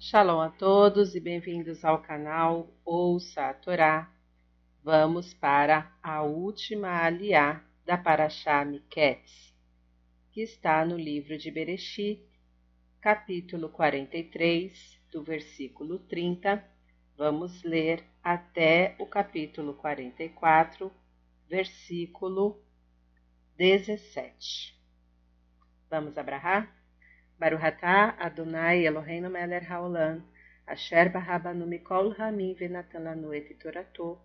Shalom a todos e bem-vindos ao canal Ouça a Torá. Vamos para a última aliá da Parashá Miketz, que está no livro de Bereshit, capítulo 43, do versículo 30. Vamos ler até o capítulo 44, versículo 17. Vamos abrahar? Baruhatá Adonai Eloheinu Meler Haolam, Asher Barabanu Mikol Ramin Venatan Lanu Et Torato,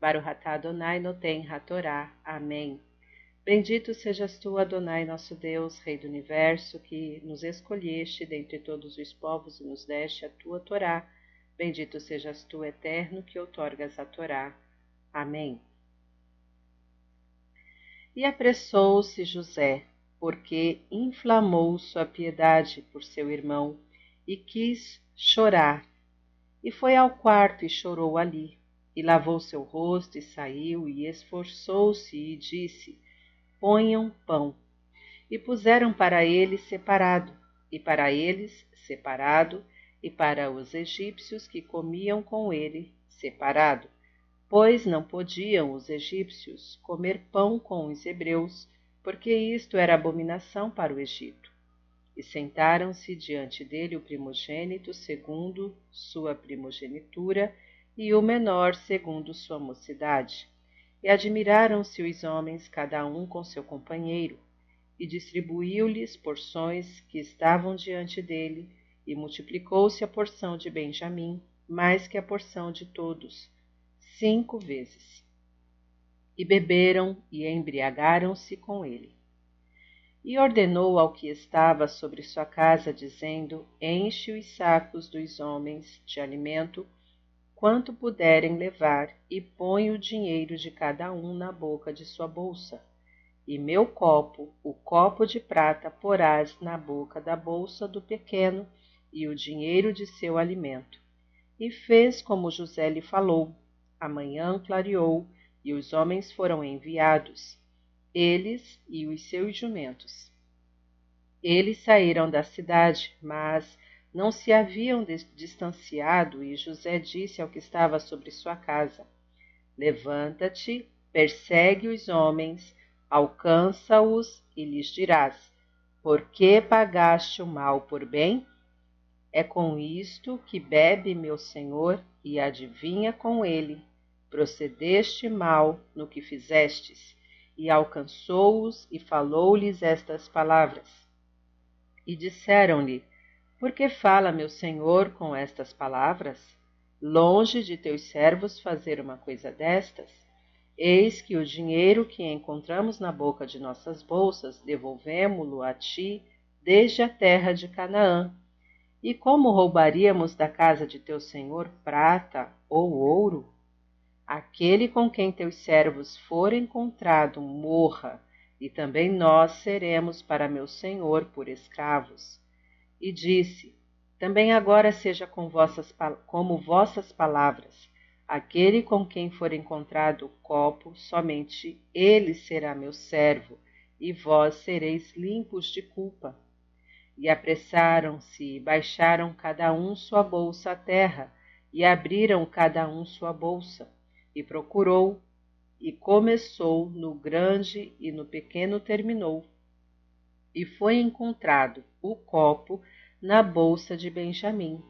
Baruhatá Adonai Noten Hatorá. Amém. Bendito sejas tu, Adonai, nosso Deus, Rei do Universo, que nos escolheste dentre todos os povos e nos deste a tua Torá. Bendito sejas tu, Eterno, que outorgas a Torá. Amém. E apressou-se José, porque inflamou sua piedade por seu irmão e quis chorar. E foi ao quarto e chorou ali, e lavou seu rosto e saiu e esforçou-se e disse: Ponham pão. E puseram para ele separado, e para eles separado, e para os egípcios que comiam com ele separado, pois não podiam os egípcios comer pão com os hebreus, porque isto era abominação para o Egito. E sentaram-se diante dele o primogênito segundo sua primogenitura e o menor segundo sua mocidade. E admiraram-se os homens, cada um com seu companheiro, e distribuiu-lhes porções que estavam diante dele, e multiplicou-se a porção de Benjamim, mais que a porção de todos, cinco vezes e beberam e embriagaram-se com ele. E ordenou ao que estava sobre sua casa, dizendo: Enche os sacos dos homens de alimento, quanto puderem levar, e põe o dinheiro de cada um na boca de sua bolsa. E meu copo, o copo de prata, porás na boca da bolsa do pequeno, e o dinheiro de seu alimento. E fez como José lhe falou. Amanhã clareou, e os homens foram enviados, eles e os seus jumentos. Eles saíram da cidade, mas não se haviam distanciado, e José disse ao que estava sobre sua casa: Levanta-te, persegue os homens, alcança-os e lhes dirás: Por que pagaste o mal por bem? É com isto que bebe meu senhor e adivinha com ele procedeste mal no que fizestes, e alcançou-os e falou-lhes estas palavras. E disseram-lhe: Por que fala meu senhor com estas palavras? Longe de teus servos fazer uma coisa destas? Eis que o dinheiro que encontramos na boca de nossas bolsas devolvemo-lo a ti desde a terra de Canaã. E como roubaríamos da casa de teu senhor prata ou ouro? Aquele com quem teus servos for encontrado morra, e também nós seremos para meu senhor por escravos. E disse: Também agora seja com vossas, como vossas palavras. Aquele com quem for encontrado o copo, somente ele será meu servo, e vós sereis limpos de culpa. E apressaram-se e baixaram cada um sua bolsa à terra, e abriram cada um sua bolsa e procurou, e começou no grande e no pequeno terminou. E foi encontrado o copo na bolsa de Benjamim.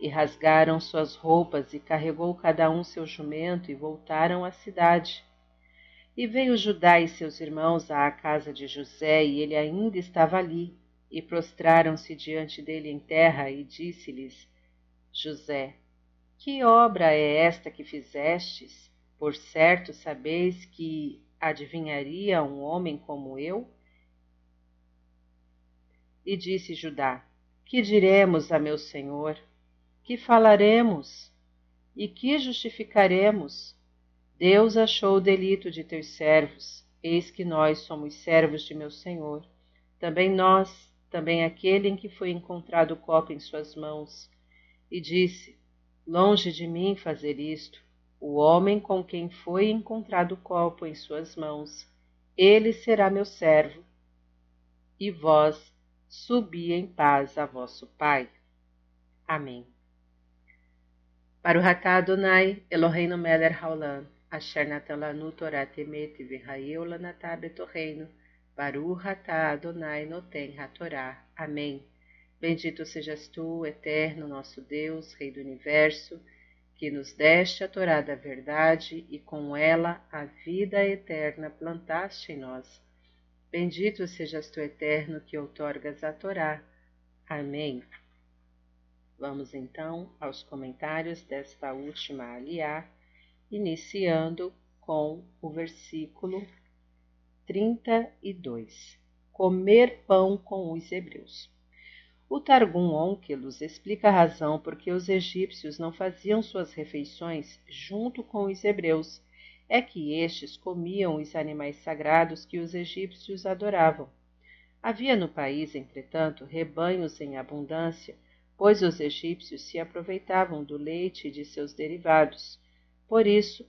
E rasgaram suas roupas, e carregou cada um seu jumento, e voltaram à cidade. E veio Judá e seus irmãos à casa de José, e ele ainda estava ali. E prostraram-se diante dele em terra, e disse-lhes: José, que obra é esta que fizestes? Por certo sabeis que adivinharia um homem como eu? E disse Judá: Que diremos a meu senhor? Que falaremos? E que justificaremos? Deus achou o delito de teus servos, eis que nós somos servos de meu senhor. Também nós, também aquele em que foi encontrado o copo em suas mãos. E disse: Longe de mim fazer isto, o homem com quem foi encontrado o copo em suas mãos, ele será meu servo, e vós subi em paz a vosso pai. Amém. Para o Hatá Adonai, Eloheinu Meler Haolam, Asher Natan Lanu Torah Temet V'Haeu Lanatá Betorreino, Baru Hatá Adonai Noten HaTorá. Amém. Bendito sejas tu, eterno nosso Deus, Rei do Universo, que nos deste a Torá da verdade e com ela a vida eterna plantaste em nós. Bendito sejas tu, eterno, que outorgas a Torá. Amém. Vamos então aos comentários desta última aliá, iniciando com o versículo 32. Comer pão com os hebreus. O Targum Onkelos explica a razão por que os egípcios não faziam suas refeições junto com os hebreus. É que estes comiam os animais sagrados que os egípcios adoravam. Havia no país, entretanto, rebanhos em abundância, pois os egípcios se aproveitavam do leite e de seus derivados. Por isso,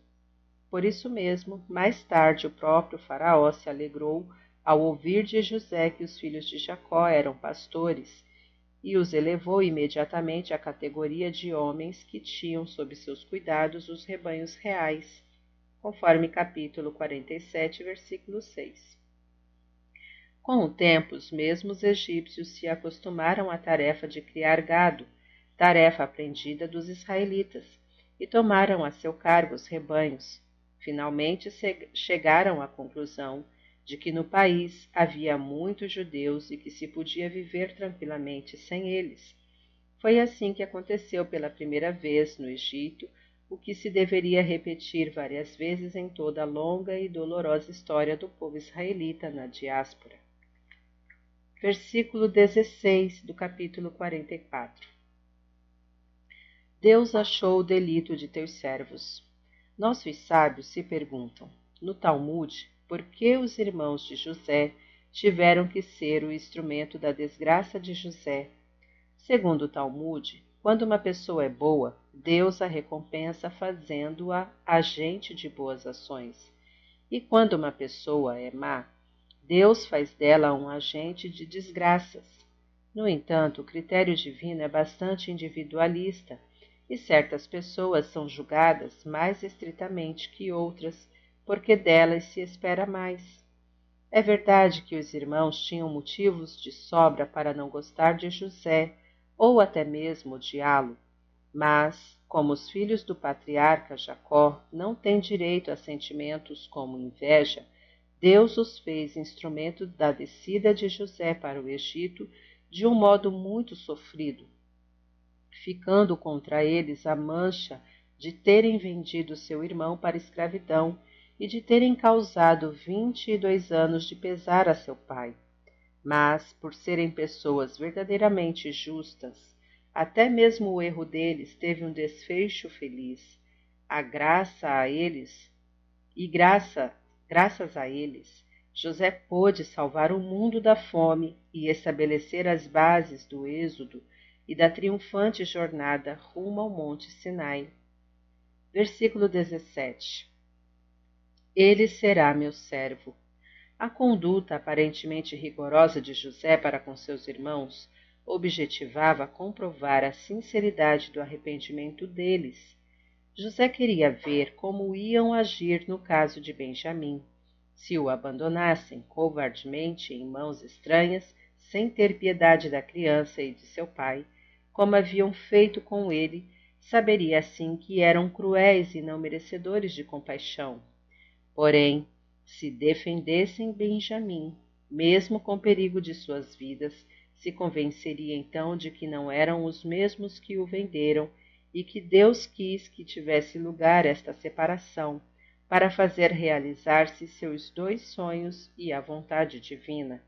por isso mesmo, mais tarde o próprio faraó se alegrou ao ouvir de José que os filhos de Jacó eram pastores e os elevou imediatamente à categoria de homens que tinham sob seus cuidados os rebanhos reais, conforme capítulo 47, versículo 6. Com o tempo, os mesmos egípcios se acostumaram à tarefa de criar gado, tarefa aprendida dos israelitas, e tomaram a seu cargo os rebanhos. Finalmente chegaram à conclusão de que no país havia muitos judeus e que se podia viver tranquilamente sem eles. Foi assim que aconteceu pela primeira vez no Egito, o que se deveria repetir várias vezes em toda a longa e dolorosa história do povo israelita na diáspora. Versículo 16 do capítulo 44 Deus achou o delito de teus servos. Nossos sábios se perguntam, no Talmud, por que os irmãos de José tiveram que ser o instrumento da desgraça de José. Segundo o Talmud, quando uma pessoa é boa, Deus a recompensa fazendo-a agente de boas ações. E quando uma pessoa é má, Deus faz dela um agente de desgraças. No entanto, o critério divino é bastante individualista e certas pessoas são julgadas mais estritamente que outras porque delas se espera mais. É verdade que os irmãos tinham motivos de sobra para não gostar de José, ou até mesmo odiá-lo, mas, como os filhos do patriarca Jacó não têm direito a sentimentos como inveja, Deus os fez instrumento da descida de José para o Egito de um modo muito sofrido, ficando contra eles a mancha de terem vendido seu irmão para escravidão e de terem causado vinte e dois anos de pesar a seu pai. Mas, por serem pessoas verdadeiramente justas, até mesmo o erro deles teve um desfecho feliz. A graça a eles, e graça, graças a eles, José pôde salvar o mundo da fome e estabelecer as bases do êxodo e da triunfante jornada rumo ao Monte Sinai. Versículo 17 ele será meu servo. A conduta aparentemente rigorosa de José para com seus irmãos objetivava comprovar a sinceridade do arrependimento deles. José queria ver como iam agir no caso de Benjamim, se o abandonassem covardemente em mãos estranhas, sem ter piedade da criança e de seu pai, como haviam feito com ele, saberia assim que eram cruéis e não merecedores de compaixão. Porém, se defendessem Benjamim, mesmo com perigo de suas vidas, se convenceria então de que não eram os mesmos que o venderam e que Deus quis que tivesse lugar esta separação para fazer realizar-se seus dois sonhos e a vontade divina.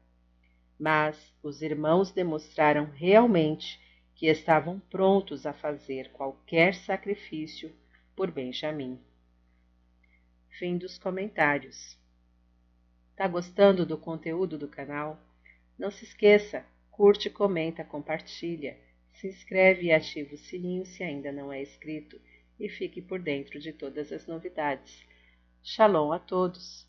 Mas os irmãos demonstraram realmente que estavam prontos a fazer qualquer sacrifício por Benjamim. Fim dos comentários. Tá gostando do conteúdo do canal? Não se esqueça, curte, comenta, compartilha, se inscreve e ativa o sininho se ainda não é inscrito e fique por dentro de todas as novidades. Shalom a todos!